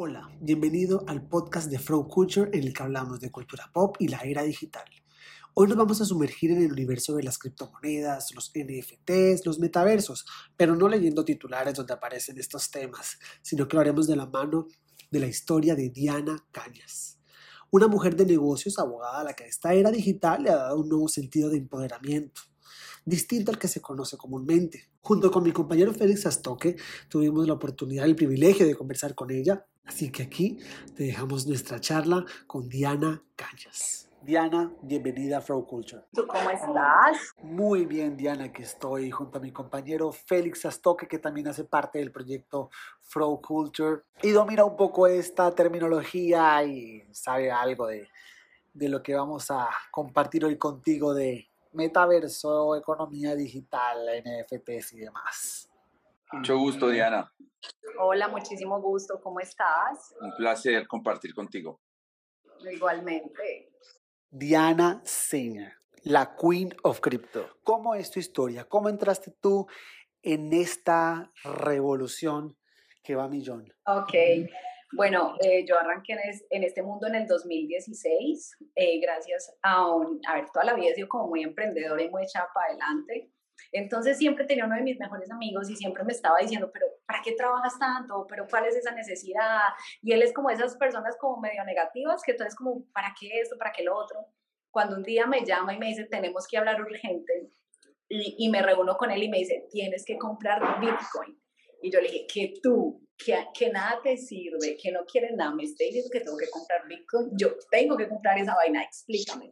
Hola, bienvenido al podcast de Flow Culture en el que hablamos de cultura pop y la era digital. Hoy nos vamos a sumergir en el universo de las criptomonedas, los NFTs, los metaversos, pero no leyendo titulares donde aparecen estos temas, sino que lo haremos de la mano de la historia de Diana Cañas. Una mujer de negocios abogada a la que esta era digital le ha dado un nuevo sentido de empoderamiento, distinto al que se conoce comúnmente. Junto con mi compañero Félix Astoque tuvimos la oportunidad y el privilegio de conversar con ella Así que aquí te dejamos nuestra charla con Diana Cañas. Diana, bienvenida a Flow Culture. ¿Tú cómo estás? Muy bien, Diana, aquí estoy junto a mi compañero Félix Astoque, que también hace parte del proyecto Flow Culture y domina un poco esta terminología y sabe algo de, de lo que vamos a compartir hoy contigo de metaverso, economía digital, NFTs y demás. Mucho gusto, Diana. Hola, muchísimo gusto. ¿Cómo estás? Un placer compartir contigo. Igualmente. Diana Seña, la Queen of Crypto. ¿Cómo es tu historia? ¿Cómo entraste tú en esta revolución que va a millón? Ok. Bueno, eh, yo arranqué en, este mundo en el 2016, eh, gracias a, un, a ver, toda la vida he sido como muy emprendedora y muy echada para adelante. Entonces siempre tenía uno de mis mejores amigos y siempre me estaba diciendo, pero ¿para qué trabajas tanto? ¿Pero cuál es esa necesidad? Y él es como esas personas como medio negativas, que entonces como, ¿para qué esto? ¿Para qué lo otro? Cuando un día me llama y me dice, tenemos que hablar urgente, y, y me reúno con él y me dice, tienes que comprar Bitcoin. Y yo le dije, que tú, que, que nada te sirve, que no quieres nada, me esté diciendo que tengo que comprar Bitcoin, yo tengo que comprar esa vaina, explícame.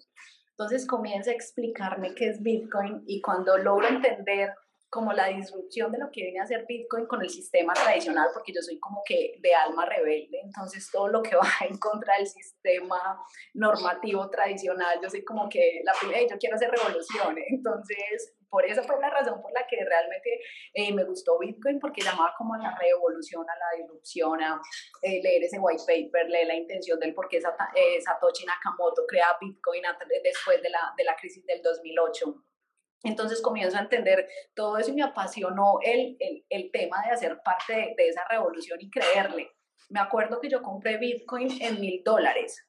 Entonces comienza a explicarme qué es Bitcoin y cuando logro entender como la disrupción de lo que viene a ser Bitcoin con el sistema tradicional, porque yo soy como que de alma rebelde, entonces todo lo que va en contra del sistema normativo tradicional, yo soy como que la primera, yo quiero hacer revolución, entonces por eso fue la razón por realmente eh, me gustó Bitcoin, porque llamaba como a la revolución, a la disrupción, a eh, leer ese white paper, leer la intención del por qué eh, Satoshi Nakamoto crea Bitcoin después de la, de la crisis del 2008. Entonces comienzo a entender todo eso y me apasionó el, el, el tema de hacer parte de, de, esa revolución y creerle. Me acuerdo que yo compré Bitcoin en mil dólares.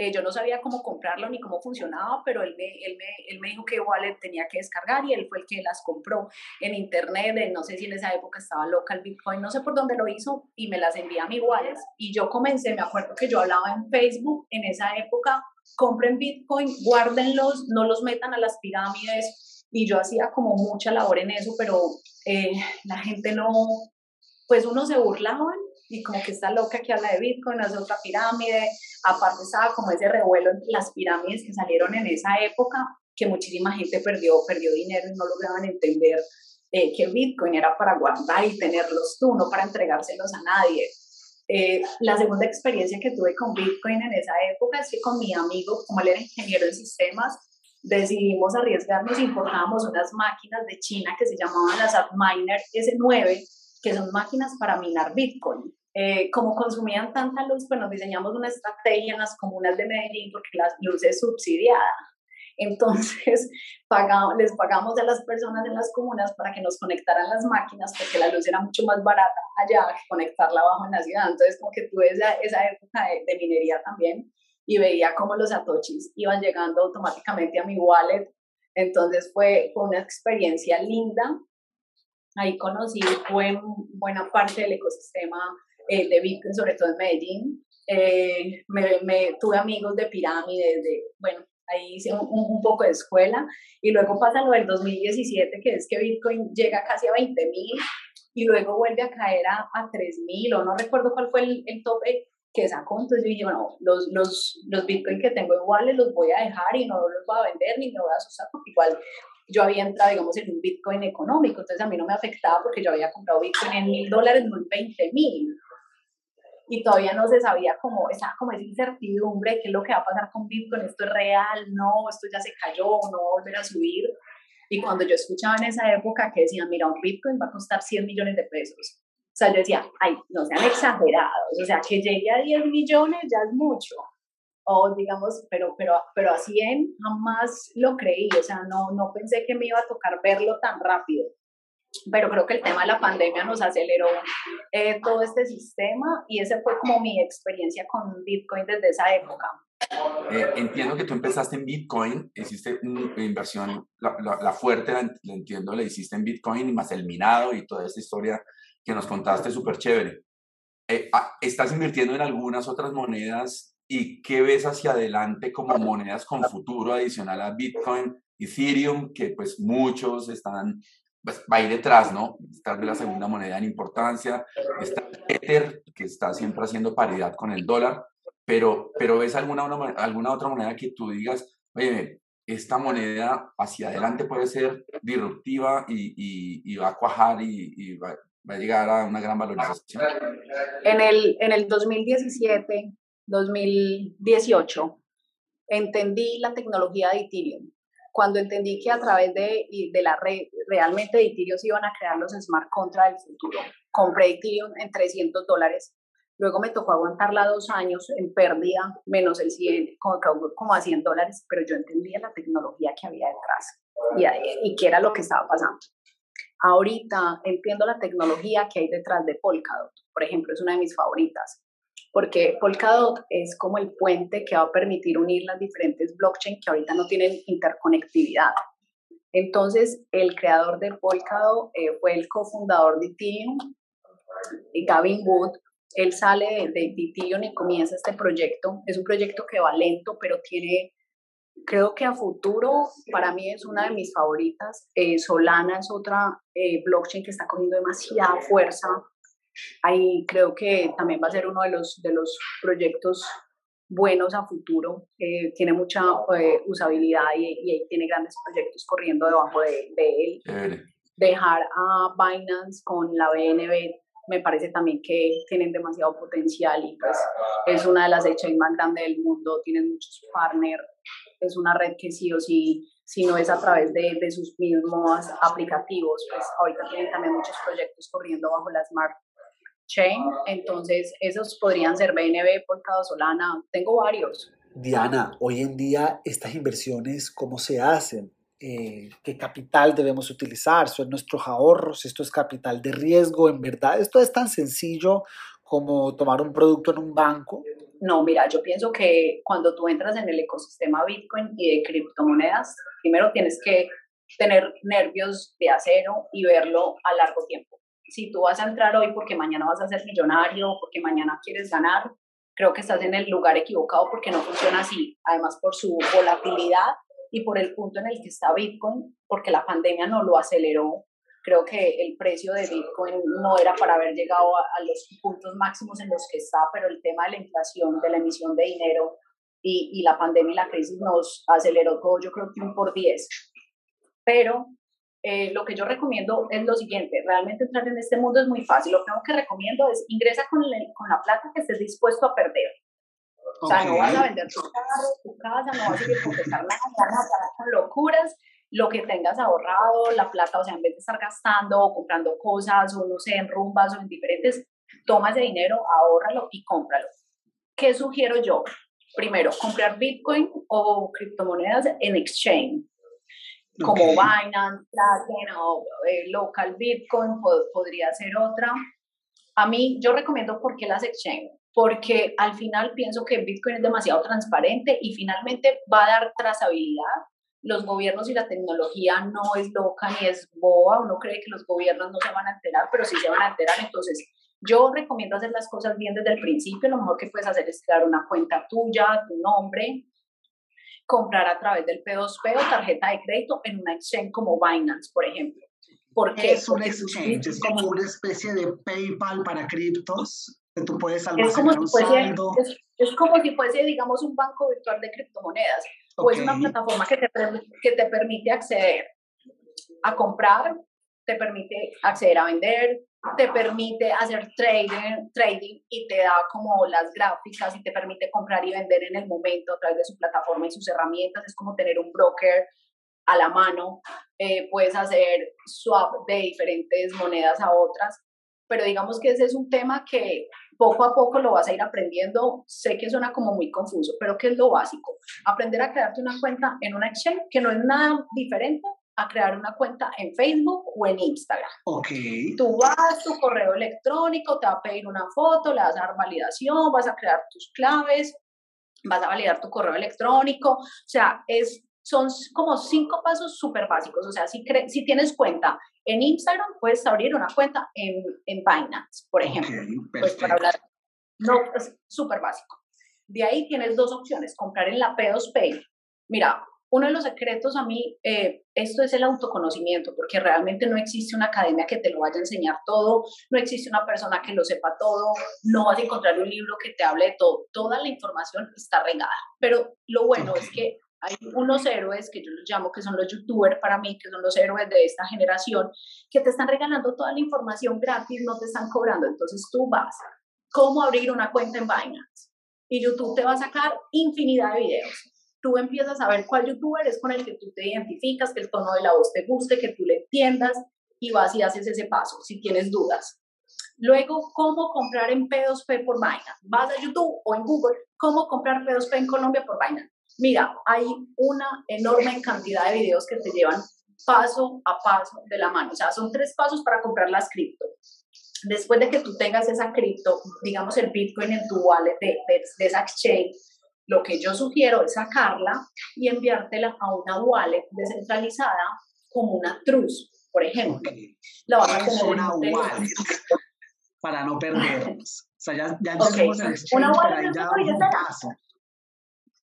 Eh, yo no sabía cómo comprarlo ni cómo funcionaba, pero él me, él, me, él me dijo que wallet tenía que descargar y él fue el que las compró en internet. No sé si en esa época estaba local Bitcoin, no sé por dónde lo hizo y me las envía a mi wallet. Y yo comencé, me acuerdo que yo hablaba en Facebook en esa época, compren Bitcoin, guárdenlos, no los metan a las pirámides y yo hacía como mucha labor en eso, pero eh, la gente no, pues uno se burlaba y como que está loca que habla de Bitcoin, es otra pirámide, aparte estaba como ese revuelo entre las pirámides que salieron en esa época, que muchísima gente perdió, perdió dinero y no lograban entender eh, que Bitcoin era para guardar y tenerlos tú, no para entregárselos a nadie. Eh, la segunda experiencia que tuve con Bitcoin en esa época es que con mi amigo, como él era ingeniero en sistemas, decidimos arriesgarnos e importábamos unas máquinas de China que se llamaban las Antminer S9, que son máquinas para minar Bitcoin. Eh, como consumían tanta luz, pues nos diseñamos una estrategia en las comunas de Medellín porque la luz es subsidiada. Entonces, pagamos, les pagamos a las personas en las comunas para que nos conectaran las máquinas porque la luz era mucho más barata allá que conectarla abajo en la ciudad. Entonces, como que tuve esa, esa época de, de minería también y veía cómo los satoshis iban llegando automáticamente a mi wallet. Entonces fue, fue una experiencia linda. Ahí conocí buen, buena parte del ecosistema eh, de Bitcoin, sobre todo en Medellín. Eh, me, me, tuve amigos de pirámides, de, bueno, ahí hice un, un, poco de escuela. Y luego pasa lo del 2017, que es que Bitcoin llega casi a 20 mil y luego vuelve a caer a, a 3 mil, o no recuerdo cuál fue el, el tope que sacó. Entonces yo dije, bueno, los, los, los Bitcoin que tengo iguales los voy a dejar y no los voy a vender ni me voy a asustar porque igual yo había entrado, digamos, en un Bitcoin económico, entonces a mí no me afectaba porque yo había comprado Bitcoin en mil dólares, no en 20 mil. Y todavía no se sabía cómo, estaba como esa incertidumbre, qué es lo que va a pasar con Bitcoin, esto es real, no, esto ya se cayó, no va a volver a subir. Y cuando yo escuchaba en esa época que decían, mira, un Bitcoin va a costar 100 millones de pesos, o sea, yo decía, ay, no sean exagerados, o sea, que llegue a 10 millones ya es mucho. O digamos, pero, pero, pero a 100 jamás lo creí, o sea, no, no pensé que me iba a tocar verlo tan rápido. Pero creo que el tema de la pandemia nos aceleró eh, todo este sistema y esa fue como mi experiencia con Bitcoin desde esa época. Eh, entiendo que tú empezaste en Bitcoin, hiciste una inversión, la, la, fuerte la, entiendo, la hiciste en Bitcoin y más el minado y toda esta historia que nos contaste súper chévere. Eh, ah, ¿Estás invirtiendo en algunas otras monedas y qué ves hacia adelante como monedas con futuro adicional a Bitcoin, Ethereum, que pues muchos están pues, va ahí detrás, ¿no? Está de la segunda moneda en importancia, está Ether, que está siempre haciendo paridad con el dólar, pero, pero ¿ves alguna, alguna otra moneda que tú digas, oye, esta moneda hacia adelante puede ser disruptiva y, y, va a cuajar y, y va, va, a llegar a una gran valorización? En el, en el 2017, 2018, entendí la tecnología de Ethereum cuando entendí que a través de, de la red, realmente Ethereum iban a crear los smart contracts del futuro. Compré Ethereum en 300 dólares. Luego me tocó aguantarla dos años en pérdida, menos el 100, como, como a 100 dólares, pero yo entendía la tecnología que había detrás y, y qué era lo que estaba pasando. Ahorita entiendo la tecnología que hay detrás de Polkadot. Por ejemplo, es una de mis favoritas porque Polkadot es como el puente que va a permitir unir las diferentes blockchains que ahorita no tienen interconectividad. Entonces, el creador de Polkadot eh, fue el cofundador de Ethereum, Gavin Wood. Él sale de, de, Ethereum y comienza este proyecto. Es un proyecto que va lento, pero tiene, creo que a futuro, para mí es una de mis favoritas. Eh, Solana es otra eh, blockchain que está cogiendo demasiada fuerza ahí creo que también va a ser uno de los, de los proyectos buenos a futuro, eh, tiene mucha eh, usabilidad y, tiene grandes proyectos corriendo debajo de, él. Dejar a Binance con la BNB me parece también que tienen demasiado potencial y pues es una de las exchanges más grandes del mundo, tienen muchos partners, es una red que sí o sí, si no es a través de, de sus mismos aplicativos, pues ahorita tienen también muchos proyectos corriendo bajo la Smart chain, entonces esos podrían ser BNB, Polkadot, Solana, tengo varios. Diana, hoy en día estas inversiones, ¿cómo se hacen? Eh, ¿Qué capital debemos utilizar? ¿Son nuestros ahorros? ¿Esto es capital de riesgo? ¿En verdad esto es tan sencillo como tomar un producto en un banco? No, mira, yo pienso que cuando tú entras en el ecosistema Bitcoin y de criptomonedas, primero tienes que tener nervios de acero y verlo a largo tiempo si tú vas a entrar hoy porque mañana vas a ser millonario, porque mañana quieres ganar, creo que estás en el lugar equivocado porque no funciona así. Además, por su volatilidad y por el punto en el que está Bitcoin, porque la pandemia no lo aceleró. Creo que el precio de Bitcoin no era para haber llegado a, los puntos máximos en los que está, pero el tema de la inflación, de la emisión de dinero y, y la pandemia y la crisis nos aceleró todo, yo creo que un por diez. Pero eh, lo que yo recomiendo es lo siguiente, realmente entrar en este mundo es muy fácil, lo primero que recomiendo es ingresa con, con la plata que estés dispuesto a perder. O sea, no vas a vender tu carro, tu casa, no vas a ir a confesar nada, no vas a con locuras, lo que tengas ahorrado, la plata, o sea, en vez de estar gastando o comprando cosas o no sé, en rumbas o en diferentes, toma ese dinero, ahórralo y cómpralo. ¿Qué sugiero yo? Primero, comprar Bitcoin o criptomonedas en exchange como Binance, Kraken o eh, Local Bitcoin, podría ser otra. A mí, yo recomiendo por qué las exchange, porque al final pienso que Bitcoin es demasiado transparente y finalmente va a dar trazabilidad. Los gobiernos y la tecnología no es loca ni es boba, uno cree que los gobiernos no se van a enterar, pero sí se van a enterar, entonces yo recomiendo hacer las cosas bien desde el principio, lo mejor que puedes hacer es crear una cuenta tuya, tu nombre, comprar a través del P2P o tarjeta de crédito en una exchange como Binance, por ejemplo. Porque es un exchange, es como una especie de PayPal para criptos, que tú puedes almacenar es como, si es, como si fuese, digamos, un banco virtual de criptomonedas, o es una plataforma que te, que te permite acceder a comprar, te permite acceder a vender, te permite hacer trading, trading y te da como las gráficas y te permite comprar y vender en el momento a través de su plataforma y sus herramientas. Es como tener un broker a la mano. Eh, puedes hacer swap de diferentes monedas a otras. Pero digamos que ese es un tema que poco a poco lo vas a ir aprendiendo. Sé que suena como muy confuso, pero ¿qué es lo básico? Aprender a crearte una cuenta en una exchange, que no es nada diferente a crear una cuenta en Facebook o en Instagram. Ok. Tú vas, tu correo electrónico, te va a pedir una foto, le vas a dar validación, vas a crear tus claves, vas a validar tu correo electrónico. O sea, es, son como cinco pasos súper básicos. O sea, si, si tienes cuenta en Instagram, puedes abrir una cuenta en, en Binance, por ejemplo. pues para hablar, no, es súper básico. De ahí tienes dos opciones, comprar en la P2P. Mira, uno de los secretos a mí, eh, esto es el autoconocimiento, porque realmente no existe una academia que te lo vaya a enseñar todo, no existe una persona que lo sepa todo, no vas a encontrar un libro que te hable de todo, toda la información está regada. Pero lo bueno es que hay unos héroes que yo los llamo que son los youtubers para mí, que son los héroes de esta generación, que te están regalando toda la información gratis, no te están cobrando. Entonces tú vas, ¿cómo abrir una cuenta en Binance? Y YouTube te va a sacar infinidad de videos tú empiezas a ver cuál youtuber es con el que tú te identificas, que el tono de la voz te guste, que tú le entiendas y vas y haces ese paso si tienes dudas. Luego, ¿cómo comprar en P2P por Binance? Vas a YouTube o en Google, ¿cómo comprar P2P en Colombia por Binance? Mira, hay una enorme cantidad de videos que te llevan paso a paso de la mano. O sea, son tres pasos para comprar las cripto. Después de que tú tengas esa cripto, digamos el Bitcoin en tu wallet de, de, de esa exchange, lo que yo sugiero es sacarla y enviártela a una wallet descentralizada como una Trust, por ejemplo. La vas a como una wallet para no perdernos. O sea, ya, ya entendemos el exchange, una wallet ya un.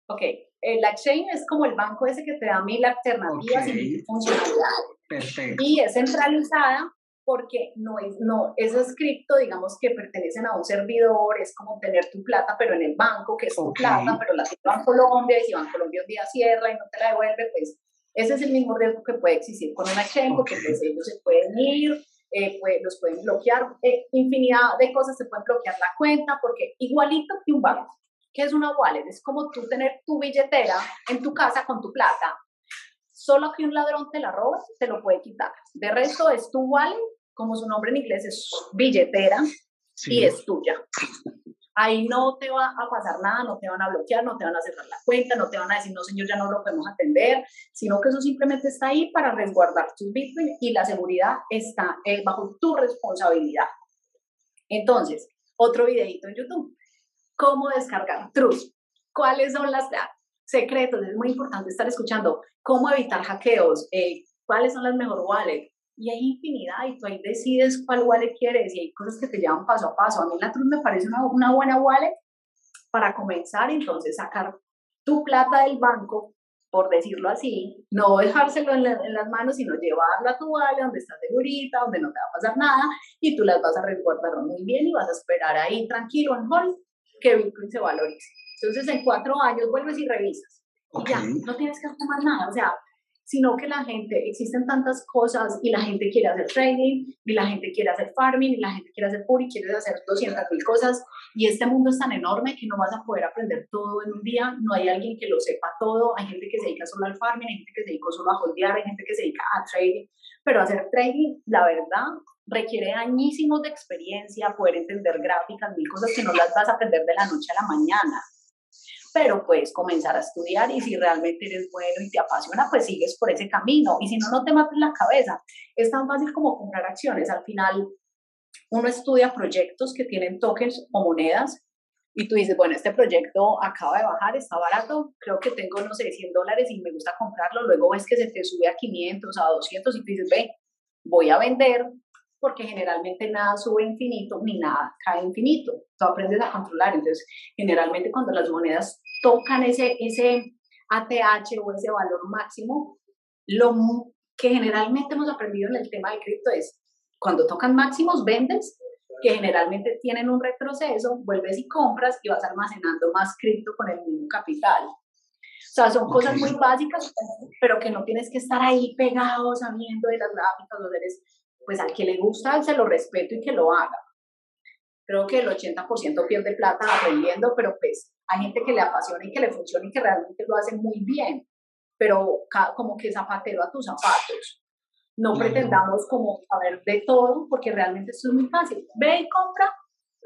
Ok, el exchange es como el banco ese que te da mil alternativas y mil funcionalidades. Perfecto. Y es centralizada porque no es, no, esos cripto, digamos, que pertenecen a un servidor, es como tener tu plata, pero en el banco, que es tu plata, pero la tienes en Colombia, y si Colombia un día cierra y no te la devuelve, pues ese es el mismo riesgo que puede existir con una exchange, porque pues ellos se pueden ir, eh, pues, los pueden bloquear, eh, infinidad de cosas se pueden bloquear la cuenta, porque igualito que un banco, que es una wallet, es como tú tener tu billetera en tu casa con tu plata, solo que un ladrón te la roba, te lo puede quitar. De resto es tu wallet como su nombre en inglés es billetera y es tuya. Ahí no te va a pasar nada, no te van a bloquear, no te van a cerrar la cuenta, no te van a decir, no señor, ya no lo podemos atender, sino que eso simplemente está ahí para resguardar tus bitcoins y la seguridad está eh, bajo tu responsabilidad. Entonces, otro videito en YouTube. ¿Cómo descargar Trust? ¿Cuáles son las secretos? Es muy importante estar escuchando. ¿Cómo evitar hackeos? Eh, ¿Cuáles son las mejores wallets? Y hay infinidad y tú ahí decides cuál wallet quieres y hay cosas que te llevan paso a paso. A mí la Trust me parece una, una buena wallet para comenzar, entonces sacar tu plata del banco, por decirlo así, no dejárselo en, las manos, sino llevarlo a tu wallet donde está segurita, donde no te va a pasar nada y tú las vas a resguardar muy bien y vas a esperar ahí tranquilo en hold que Bitcoin se valorice. Entonces en cuatro años vuelves y revisas. Y ya, no tienes que hacer más nada. O sea, sino que la gente, existen tantas cosas y la gente quiere hacer trading, y la gente quiere hacer farming, y la gente quiere hacer puri, quiere hacer 200 mil cosas, y este mundo es tan enorme que no vas a poder aprender todo en un día, no hay alguien que lo sepa todo, hay gente que se dedica solo al farming, hay gente que se dedica solo a holdear, hay gente que se dedica a trading, pero hacer trading, la verdad, requiere añísimos de experiencia, poder entender gráficas, mil cosas que no las vas a aprender de la noche a la mañana pero puedes comenzar a estudiar y si realmente eres bueno y te apasiona, pues sigues por ese camino y si no, no te mates la cabeza. Es tan fácil como comprar acciones. Al final, uno estudia proyectos que tienen tokens o monedas y tú dices, bueno, este proyecto acaba de bajar, está barato, creo que tengo, no sé, 100 dólares y me gusta comprarlo, luego ves que se te sube a 500, a 200 y tú dices, ve, voy a vender porque generalmente nada sube infinito ni nada cae infinito. Tú aprendes a controlar. Entonces, generalmente cuando las monedas tocan ese, ese ATH o ese valor máximo, lo que generalmente hemos aprendido en el tema de cripto es cuando tocan máximos, vendes, que generalmente tienen un retroceso, vuelves y compras y vas almacenando más cripto con el mismo capital. O sea, son cosas muy básicas, pero que no tienes que estar ahí pegado sabiendo de las gráficas, los eres pues al que le gusta se lo respeto y que lo haga. Creo que el 80% pierde plata aprendiendo, pero pues hay gente que le apasiona y que le funciona y que realmente lo hace muy bien, pero como que zapatero a tus zapatos. No pretendamos como saber de todo, porque realmente esto es muy fácil. Ve y compra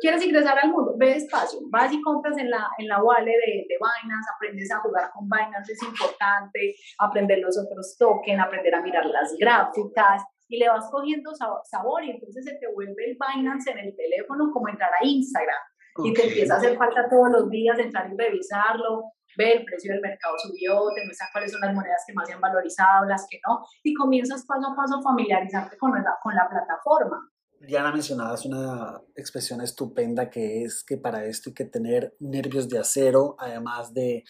¿Quieres ingresar al mundo? Ve despacio, vas y compras en la, en la wallet de, de Binance, aprendes a jugar con Binance, es importante, aprender los otros tokens, aprender a mirar las gráficas, y le vas cogiendo sabor y entonces se te vuelve el Binance en el teléfono como entrar a Instagram y te empieza a hacer falta todos los días entrar y revisarlo, ver el precio del mercado subió, te muestra cuáles son las monedas que más se han valorizado, las que no, y comienzas paso a paso a familiarizarte con la, con la plataforma. Diana mencionabas una expresión estupenda que es que para esto hay que tener nervios de acero, además de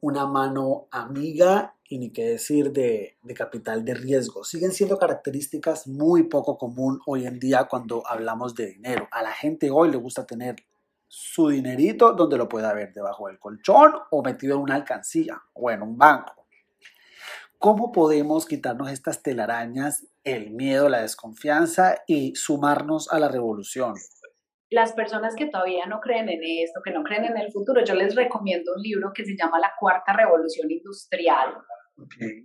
una mano amiga y ni qué decir de, de, capital de riesgo. Siguen siendo características muy poco común hoy en día cuando hablamos de dinero. A la gente hoy le gusta tener su dinerito donde lo pueda ver, debajo del colchón o metido en una alcancía o en un banco. ¿Cómo podemos quitarnos estas telarañas, el miedo, la desconfianza y sumarnos a la revolución? las personas que todavía no creen en esto, que no creen en el futuro, yo les recomiendo un libro que se llama La Cuarta Revolución Industrial,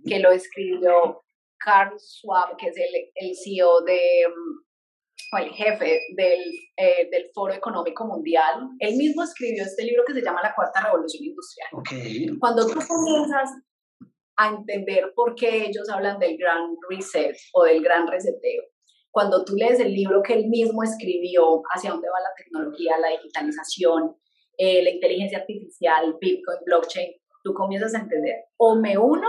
que lo escribió Carl Schwab, que es el, el CEO de, o el jefe del, eh, del Foro Económico Mundial. Él mismo escribió este libro que se llama La Cuarta Revolución Industrial. Cuando tú comienzas a entender por qué ellos hablan del gran reset o del gran reseteo, cuando tú lees el libro que él mismo escribió, hacia dónde va la tecnología, la digitalización, eh, la inteligencia artificial, Bitcoin, blockchain, tú comienzas a entender, o me uno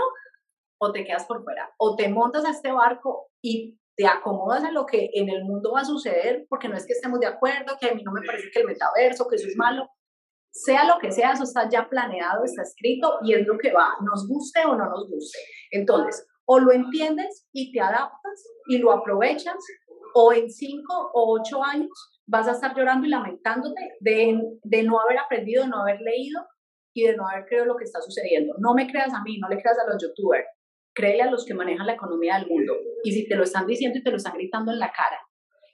o te quedas por fuera, o te montas a este barco y te acomodas a lo que en el mundo va a suceder, porque no es que estemos de acuerdo, que a mí no me parece que el metaverso, que eso es malo, sea lo que sea, eso está ya planeado, está escrito y es lo que va, nos guste o no nos guste. Entonces, o lo entiendes y te adaptas y lo aprovechas, o en cinco o ocho años vas a estar llorando y lamentándote de, de no haber aprendido, de no haber leído y de no haber creído lo que está sucediendo. No me creas a mí, no le creas a los youtubers, créele a los que manejan la economía del mundo. Y si te lo están diciendo y te lo están gritando en la cara,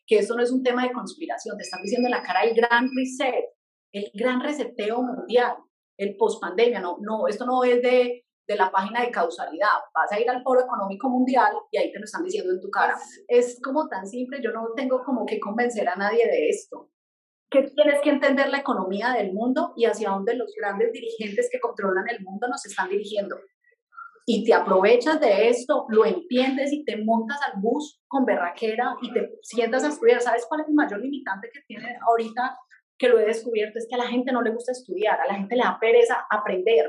que esto no es un tema de conspiración, te están diciendo en la cara el gran reset, el gran reseteo mundial, el post pandemia, no, no, esto no es de de la página de causalidad. Vas a ir al Foro Económico Mundial y ahí te lo están diciendo en tu cara. Es como tan simple, yo no tengo como que convencer a nadie de esto. Que tienes que entender la economía del mundo y hacia dónde los grandes dirigentes que controlan el mundo nos están dirigiendo. Y te aprovechas de esto, lo entiendes y te montas al bus con berraquera y te sientas a estudiar. ¿Sabes cuál es el mayor limitante que tiene ahorita que lo he descubierto? Es que a la gente no le gusta estudiar, a la gente le da pereza aprender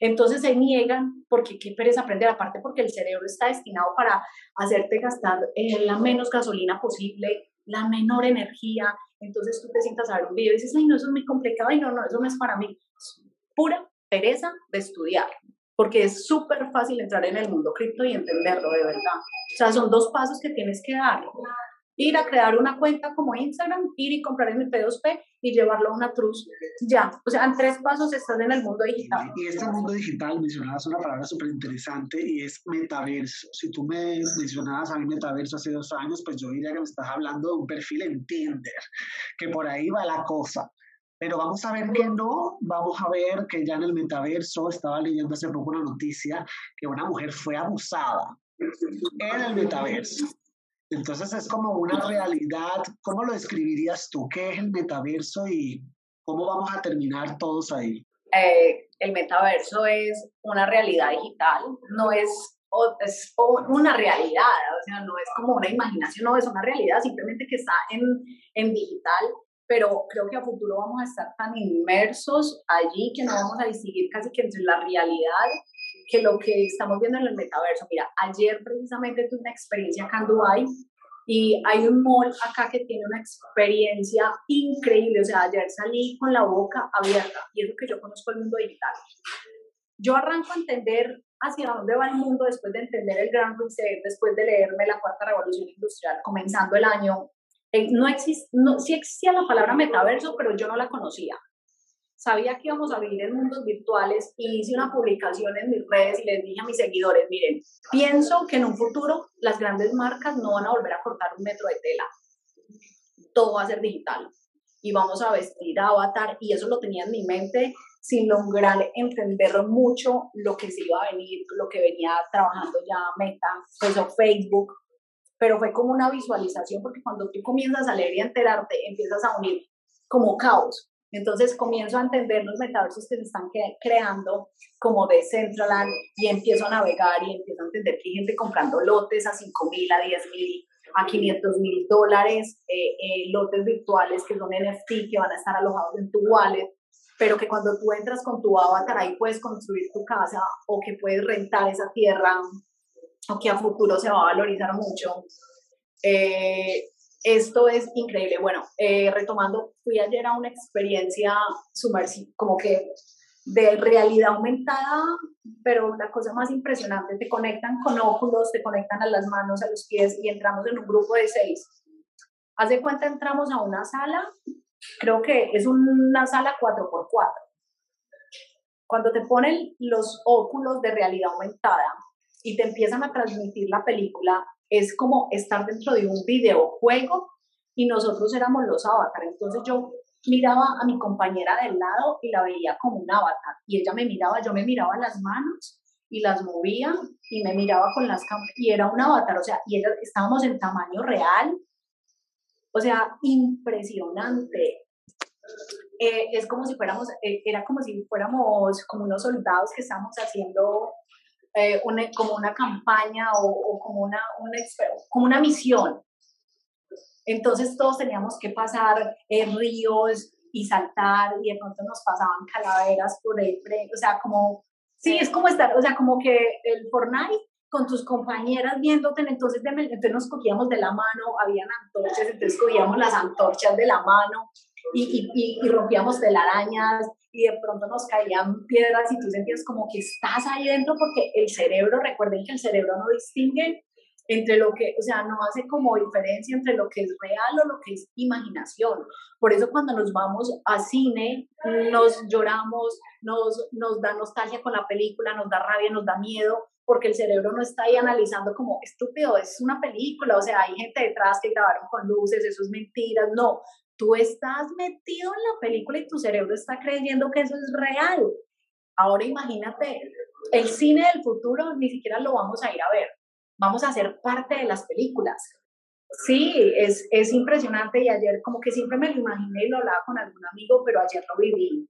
entonces se niegan porque qué pereza aprender, aparte porque el cerebro está destinado para hacerte gastar eh, la menos gasolina posible, la menor energía. Entonces tú te sientas a ver un video y dices, ay, no, eso es muy complicado, y no, no, eso no es para mí. pura pereza de estudiar, porque es súper fácil entrar en el mundo cripto y entenderlo de verdad. O sea, son dos pasos que tienes que dar ir a crear una cuenta como Instagram, ir y comprar en el P2P y llevarlo a una trust. Ya, o sea, en tres pasos estás en el mundo digital. Y este mundo digital, mencionabas una palabra súper interesante y es metaverso. Si tú me mencionabas a mí metaverso hace dos años, pues yo diría que me estás hablando de un perfil en Tinder, que por ahí va la cosa. Pero vamos a ver que no, vamos a ver que ya en el metaverso, estaba leyendo hace poco una noticia, que una mujer fue abusada en el metaverso. Entonces es como una realidad. ¿Cómo lo describirías tú? ¿Qué es el metaverso y cómo vamos a terminar todos ahí? Eh, el metaverso es una realidad digital, no es, es una realidad, o sea, no es como una imaginación, no es una realidad, simplemente que está en, en digital, pero creo que a futuro vamos a estar tan inmersos allí que no vamos a distinguir casi que entre la realidad que lo que estamos viendo en el metaverso. Mira, ayer precisamente tuve una experiencia acá en Dubai y hay un mall acá que tiene una experiencia increíble. O sea, ayer salí con la boca abierta y es lo que yo conozco el mundo digital. Yo arranco a entender hacia dónde va el mundo después de entender el Gran Reset, después de leerme la Cuarta Revolución Industrial, comenzando el año. Eh, no existe, no, sí existía la palabra metaverso, pero yo no la conocía. Sabía que íbamos a vivir en mundos virtuales y hice una publicación en mis redes y les dije a mis seguidores, miren, pienso que en un futuro las grandes marcas no van a volver a cortar un metro de tela, todo va a ser digital y vamos a vestir a avatar y eso lo tenía en mi mente sin lograr entender mucho lo que se iba a venir, lo que venía trabajando ya Meta, pues Facebook, pero fue como una visualización porque cuando tú comienzas a leer y a enterarte, empiezas a unir como caos. Entonces comienzo a entender los metaversos que se están creando como de Central y empiezo a navegar y empiezo a entender que hay gente comprando lotes a 5 mil, a 10 mil, a 500 mil dólares, eh, eh, lotes virtuales que son NFT, que van a estar alojados en tu wallet, pero que cuando tú entras con tu avatar ahí puedes construir tu casa o que puedes rentar esa tierra o que a futuro se va a valorizar mucho. Eh, esto es increíble. Bueno, eh, retomando, fui ayer a una experiencia sumersiva, como que de realidad aumentada, pero la cosa más impresionante, te conectan con óculos, te conectan a las manos, a los pies y entramos en un grupo de seis. Haz de cuenta, entramos a una sala, creo que es una sala 4x4. Cuando te ponen los óculos de realidad aumentada y te empiezan a transmitir la película, es como estar dentro de un videojuego y nosotros éramos los avatar. Entonces yo miraba a mi compañera del lado y la veía como un avatar y ella me miraba, yo me miraba las manos y las movía y me miraba con las cámaras y era un avatar, o sea, y estábamos en tamaño real, o sea, impresionante. Eh, es como si fuéramos, eh, era como si fuéramos como unos soldados que estamos haciendo eh, una, como una campaña o, como, una, como una misión. Entonces todos teníamos que pasar en ríos y saltar y de pronto nos pasaban calaveras por el o sea, como, sí, es como estar, o sea, como que el Fortnite con tus compañeras viéndote, entonces, entonces nos cogíamos de la mano, habían antorchas, entonces cogíamos las antorchas de la mano y, y, y, rompíamos telarañas y de pronto nos caían piedras y tú sentías como que estás ahí dentro porque el cerebro, recuerden que el cerebro no distingue entre lo que, o sea, no hace como diferencia entre lo que es real o lo que es imaginación. Por eso cuando nos vamos a cine, nos lloramos, nos, nos da nostalgia con la película, nos da rabia, nos da miedo, porque el cerebro no está ahí analizando como estúpido, es una película, o sea, hay gente detrás que grabaron con luces, eso es mentira, no, tú estás metido en la película y tu cerebro está creyendo que eso es real. Ahora imagínate, el cine del futuro ni siquiera lo vamos a ir a ver, vamos a ser parte de las películas. Sí, es, es impresionante y ayer como que siempre me lo imaginé y lo hablaba con algún amigo, pero ayer lo viví.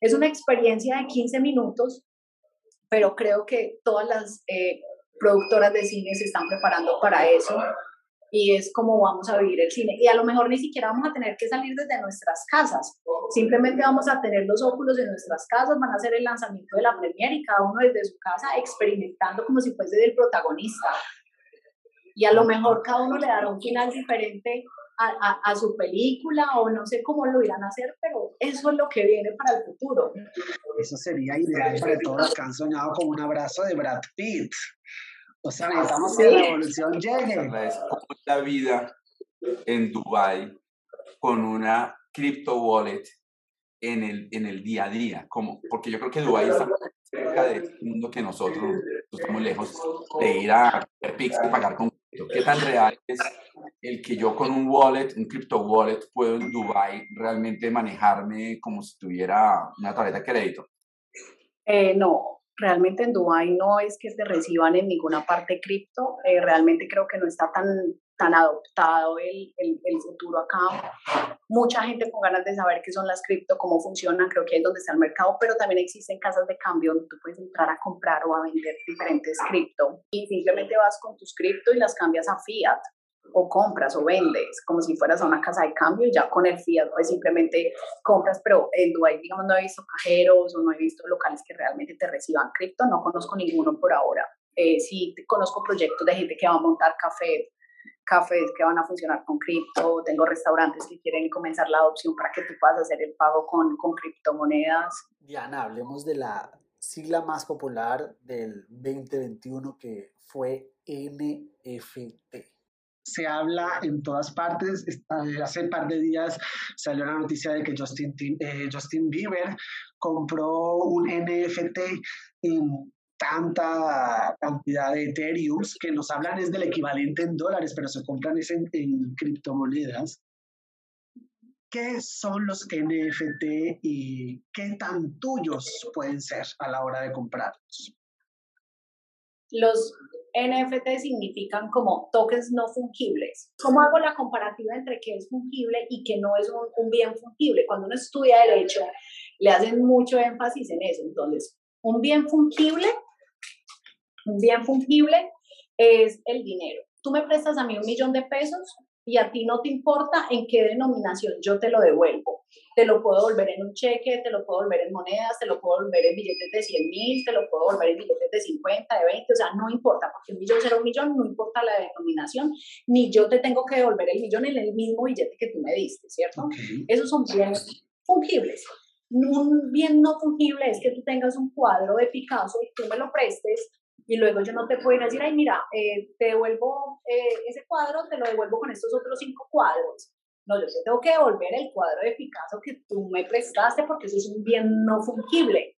Es una experiencia de 15 minutos, pero creo que todas las eh, productoras de cine se están preparando para eso y es como vamos a vivir el cine. Y a lo mejor ni siquiera vamos a tener que salir desde nuestras casas, simplemente vamos a tener los óculos en nuestras casas, van a hacer el lanzamiento de la premiere y cada uno desde su casa experimentando como si fuese el protagonista. Y a lo mejor cada uno le dará un final diferente a, a, su película o no sé cómo lo irán a hacer, pero eso es lo que viene para el futuro. Eso sería ideal para todos los que han soñado con un abrazo de Brad Pitt. O sea, necesitamos que la revolución llegue. ¿Cómo es la vida en Dubai con una crypto wallet en el, en el día a día? como Porque yo creo que Dubai está cerca del mundo que nosotros estamos lejos de ir a Pix y pagar con ¿Qué tan real es el que yo con un wallet, un crypto wallet, puedo en Dubai realmente manejarme como si tuviera una tarjeta de crédito? Eh, no, realmente en Dubai no es que se reciban en ninguna parte cripto, eh, realmente creo que no está tan, tan adoptado el, el, el, futuro acá. Mucha gente con ganas de saber qué son las cripto, cómo funcionan, creo que es donde está el mercado, pero también existen casas de cambio donde tú puedes entrar a comprar o a vender diferentes cripto y simplemente vas con tus cripto y las cambias a fiat o compras o vendes como si fueras a una casa de cambio ya con el fiat pues simplemente compras, pero en Dubai digamos no he visto cajeros o no he visto locales que realmente te reciban cripto, no conozco ninguno por ahora. Eh, sí conozco proyectos de gente que va a montar café, cafés que van a funcionar con cripto, tengo restaurantes que quieren comenzar la adopción para que tú puedas hacer el pago con, con criptomonedas. Diana, hablemos de la sigla más popular del 2021 que fue NFT se habla en todas partes. Hace un par de días salió la noticia de que Justin, eh, Bieber compró un NFT en tanta cantidad de Ethereum que nos hablan es del equivalente en dólares, pero se compran es en, en criptomonedas. ¿Qué son los NFT y qué tan tuyos pueden ser a la hora de comprarlos? Los NFT significan como tokens no fungibles. ¿Cómo hago la comparativa entre qué es fungible y qué no es un, un bien fungible? Cuando uno estudia derecho, le hacen mucho énfasis en eso. Entonces, un bien fungible, un bien fungible es el dinero. Tú me prestas a mí un millón de pesos, y a ti no te importa en qué denominación yo te lo devuelvo. Te lo puedo volver en un cheque, te lo puedo volver en monedas, te lo puedo volver en billetes de 100 mil, te lo puedo volver en billetes de 50, de 20, o sea, no importa, porque un millón será un millón, no importa la denominación, ni yo te tengo que devolver el millón en el mismo billete que tú me diste, ¿cierto? Esos son bienes fungibles. Un bien no fungible es que tú tengas un cuadro de Picasso y tú me lo prestes y luego yo no te puedo ir a decir, ay, mira, eh, te devuelvo eh, ese cuadro, te lo devuelvo con estos otros cinco cuadros. No, yo te tengo que devolver el cuadro de Picasso que tú me prestaste porque eso es un bien no fungible.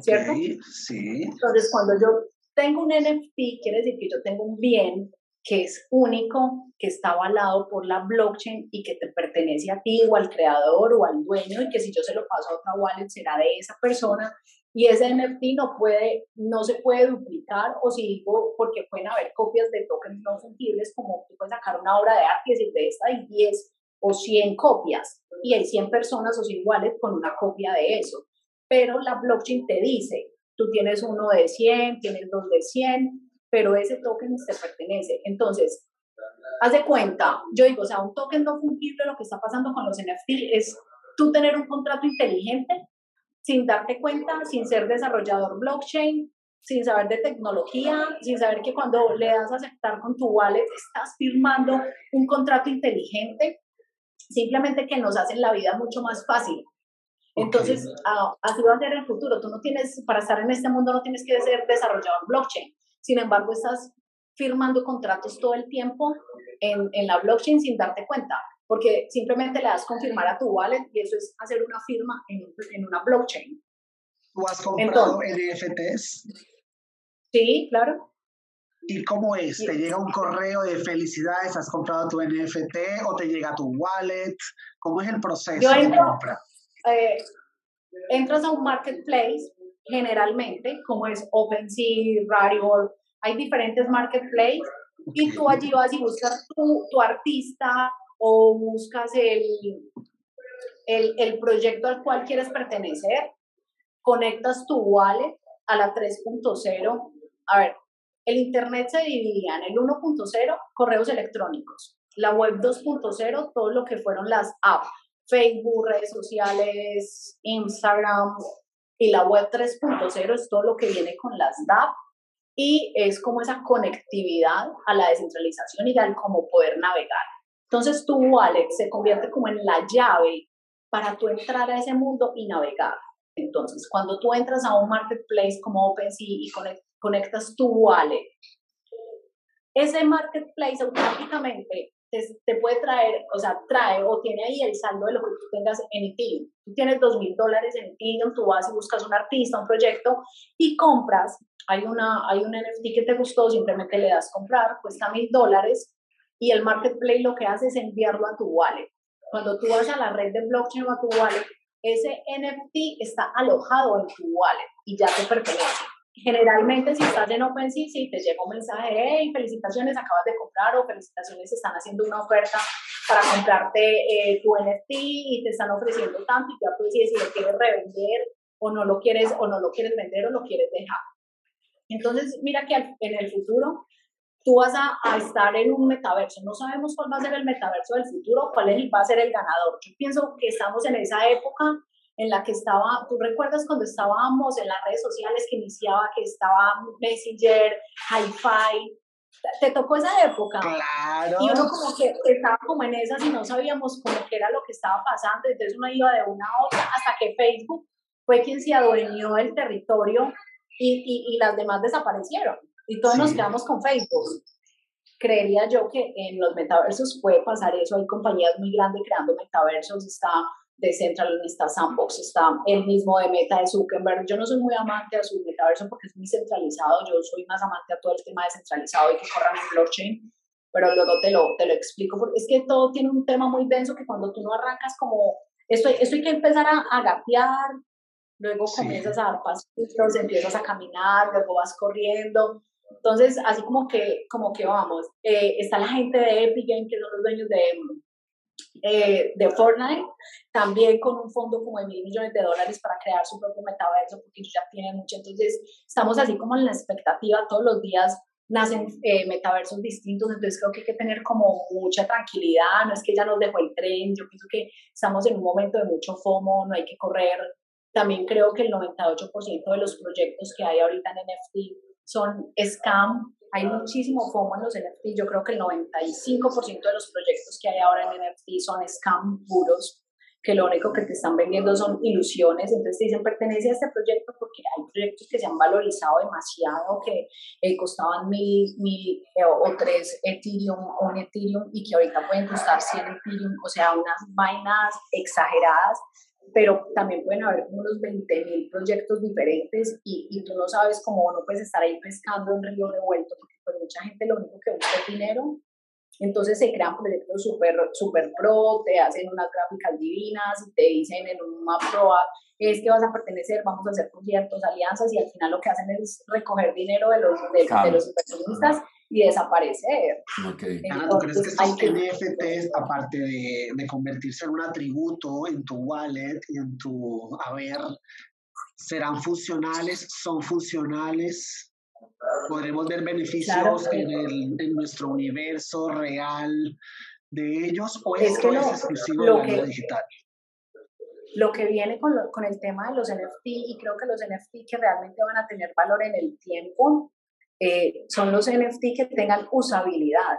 ¿Cierto? Sí. Entonces, cuando yo tengo un NFT, quiere decir que yo tengo un bien que es único, que está avalado por la blockchain y que te pertenece a ti o al creador o al dueño y que si yo se lo paso a otra wallet será de esa persona y ese NFT no puede, no se puede duplicar, o si digo, porque pueden haber copias de tokens no fungibles, como tú puedes sacar una obra de arte y decir, de esta hay 10 o 100 copias, y hay 100 personas o 100 iguales con una copia de eso. Pero la blockchain te dice, tú tienes uno de 100, tienes dos de 100, pero ese token te pertenece. Entonces, haz de cuenta, yo digo, o sea, un token no fungible, lo que está pasando con los NFT es tú tener un contrato inteligente sin darte cuenta, sin ser desarrollador blockchain, sin saber de tecnología, sin saber que cuando le das a aceptar con tu wallet estás firmando un contrato inteligente, simplemente que nos hacen la vida mucho más fácil. Entonces, ah, así va a ser el futuro. Tú no tienes, para estar en este mundo no tienes que ser desarrollador blockchain. Sin embargo, estás firmando contratos todo el tiempo en, en la blockchain sin darte cuenta porque simplemente le das confirmar a tu wallet y eso es hacer una firma en, en una blockchain. ¿Tú has comprado NFTs? Sí, claro. ¿Y cómo es? ¿Te llega un correo de felicidades, has comprado tu NFT o te llega tu wallet? ¿Cómo es el proceso de compra? Eh, entras a un marketplace, generalmente, como es OpenSea, Rarible, hay diferentes marketplaces, y tú allí vas y buscas tu, tu artista, o buscas el, el, el proyecto al cual quieres pertenecer, conectas tu wallet a la 3.0. A ver, el Internet se dividía en el 1.0, correos electrónicos, la web 2.0, todo lo que fueron las apps, Facebook, redes sociales, Instagram, y la web 3.0 es todo lo que viene con las DAP y es como esa conectividad a la descentralización y al cómo poder navegar. Entonces tu wallet se convierte como en la llave para tú entrar a ese mundo y navegar. Entonces, cuando tú entras a un marketplace como OpenSea y conectas tu wallet, ese marketplace automáticamente te, puede traer, o sea, trae o tiene ahí el saldo de lo que tú tengas en Ethereum. Tú tienes dos mil dólares en Ethereum, tú vas y buscas un artista, un proyecto y compras. Hay, una, hay un NFT que te gustó, simplemente le das comprar, cuesta mil dólares y el marketplace lo que hace es enviarlo a tu wallet. Cuando tú vas a la red de blockchain o a tu wallet, ese NFT está alojado en tu wallet y ya te pertenece. Generalmente si estás en OpenSea, si te llega un mensaje, hey, felicitaciones, acabas de comprar o felicitaciones, están haciendo una oferta para comprarte eh, tu NFT y te están ofreciendo tanto y ya puedes decir si lo quieres revender o no lo quieres o no lo quieres vender o lo quieres dejar. Entonces, mira que en el futuro tú vas a, estar en un metaverso. No sabemos cuál va a ser el metaverso del futuro, cuál es, va a ser el ganador. Yo pienso que estamos en esa época en la que estaba, tú recuerdas cuando estábamos en las redes sociales que iniciaba, que estaba Messenger, Hi-Fi, ¿te tocó esa época? Claro. Y uno como que estaba como en esas y no sabíamos cómo que era lo que estaba pasando, entonces uno iba de una a otra hasta que Facebook fue quien se adueñó del territorio y, y, y las demás desaparecieron y todos nos quedamos con Facebook. Creería yo que en los metaversos puede pasar eso. Hay compañías muy grandes creando metaversos. Está Decentraland, está Sandbox, está el mismo de Meta de Zuckerberg. Yo no soy muy amante de su metaverso porque es muy centralizado. Yo soy más amante a todo el tema descentralizado y que corran en blockchain. Pero luego te lo, te lo explico. Porque es que todo tiene un tema muy denso que cuando tú no arrancas como esto, esto hay que empezar a, a luego comienzas a dar pasos, empiezas a caminar, luego vas corriendo, Entonces, así como que, como que vamos, eh, está la gente de Epic Game, que son los dueños de, eh, de Fortnite, también con un fondo como de mil millones de dólares para crear su propio metaverso, porque ellos ya tienen mucho. Entonces, estamos así como en la expectativa, todos los días nacen eh, metaversos distintos, entonces creo que hay que tener como mucha tranquilidad, no es que ya nos dejó el tren, yo pienso que estamos en un momento de mucho FOMO, no hay que correr. También creo que el 98% de los proyectos que hay ahorita en NFT son scam, hay muchísimo FOMO en los NFT, yo creo que el 95% de los proyectos que hay ahora en NFT son scam puros, que lo único que te están vendiendo son ilusiones, entonces te dicen pertenece a este proyecto porque hay proyectos que se han valorizado demasiado, que eh, costaban mil, mil eh, o tres Ethereum o un Ethereum y que ahorita pueden costar 100 Ethereum, o sea, unas vainas exageradas, pero también pueden haber como unos 20 mil proyectos diferentes y, y, tú no sabes cómo no puedes estar ahí pescando en río revuelto, porque pues mucha gente lo único que busca es dinero. Entonces se crean proyectos súper super pro, te hacen unas gráficas divinas y te dicen en una pro es que vas a pertenecer, vamos a hacer conciertos, alianzas y al final lo que hacen es recoger dinero de los, de, los inversionistas y desaparecer. Okay. ¿tú crees que estos NFTs, aparte de, de, convertirse en un atributo en tu wallet y en tu haber, serán funcionales, son funcionales? podremos ver beneficios en, el, en, nuestro universo real de ellos o es, que lo, es exclusivo de la vida digital? Lo que viene con, con el tema de los NFT y creo que los NFT que realmente van a tener valor en el tiempo eh, son los NFT que tengan usabilidad,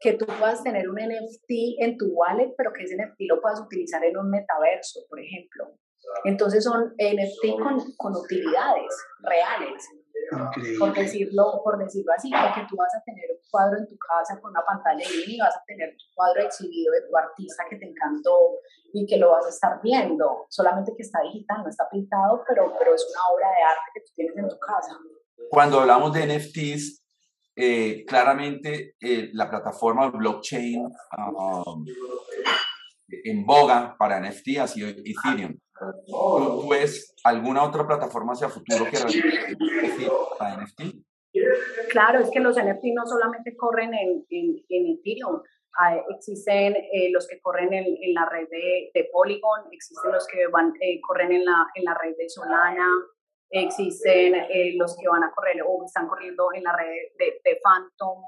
que tú puedas tener un NFT en tu wallet, pero que ese NFT lo puedas utilizar en un metaverso, por ejemplo. Entonces son NFT con, con utilidades reales por decirlo, por decirlo así, porque tú vas a tener un cuadro en tu casa con una pantalla y vas a tener tu cuadro exhibido de tu artista que te encantó y que lo vas a estar viendo, solamente que está digital, no está pintado, pero, pero es una obra de arte que tú tienes en tu casa. Cuando hablamos de NFTs, eh, claramente eh, la plataforma blockchain um, en boga para NFT ha sido Ethereum. ¿Tú ves alguna otra plataforma hacia futuro que para NFT? Claro, es que los NFT no solamente corren en, en, Ethereum, existen eh, los que corren en, en la red de, de, Polygon, existen los que van, eh, corren en la, en la red de Solana, existen eh, los que van a correr o están corriendo en la red de, de Phantom,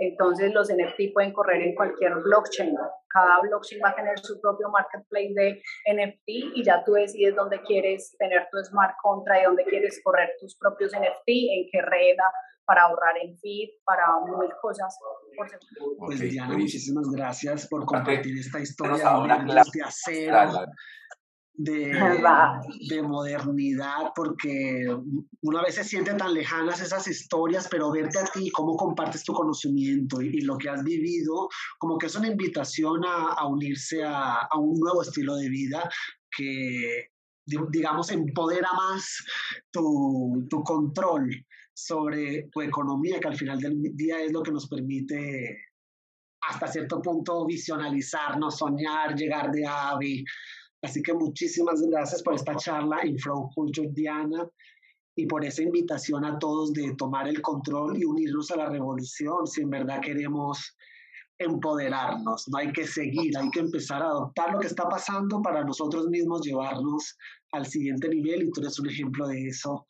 entonces los NFT pueden correr en cualquier blockchain. Cada blockchain va a tener su propio marketplace de NFT y ya tú decides dónde quieres tener tu smart contract y dónde quieres correr tus propios NFT, en qué red, para ahorrar en feed, para mil cosas. Pues Diana, muchísimas gracias por compartir esta historia de hacer de, de, modernidad, porque una vez se sienten tan lejanas esas historias, pero verte a ti, cómo compartes tu conocimiento y, lo que has vivido, como que es una invitación a, unirse a, a, un nuevo estilo de vida que, digamos, empodera más tu, tu control sobre tu economía, que al final del día es lo que nos permite hasta cierto punto visionalizarnos, soñar, llegar de ave Así que muchísimas gracias por esta charla en Flow Culture Diana y por esa invitación a todos de tomar el control y unirnos a la revolución si en verdad queremos empoderarnos. No hay que seguir, hay que empezar a adoptar lo que está pasando para nosotros mismos llevarnos al siguiente nivel y tú eres un ejemplo de eso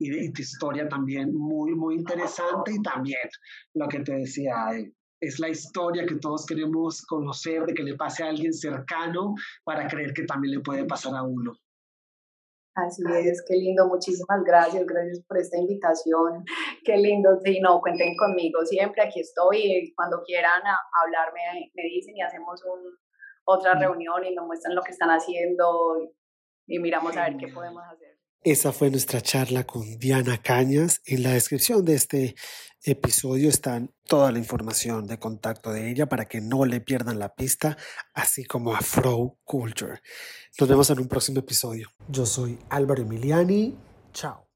y de tu historia también muy, muy interesante y también lo que te decía, eh, es la historia que todos queremos conocer de que le pase a alguien cercano para creer que también le puede pasar a uno. Así es, qué lindo, muchísimas gracias, gracias por esta invitación, qué lindo, sí, no, cuenten conmigo siempre, aquí estoy, cuando quieran hablarme me dicen y hacemos un, otra reunión y me muestran lo que están haciendo y miramos a ver qué podemos hacer. Esa fue nuestra charla con Diana Cañas. En la descripción de este episodio está toda la información de contacto de ella para que no le pierdan la pista, así como a Fro Culture. Nos vemos en un próximo episodio. Yo soy Álvaro Emiliani. Chao.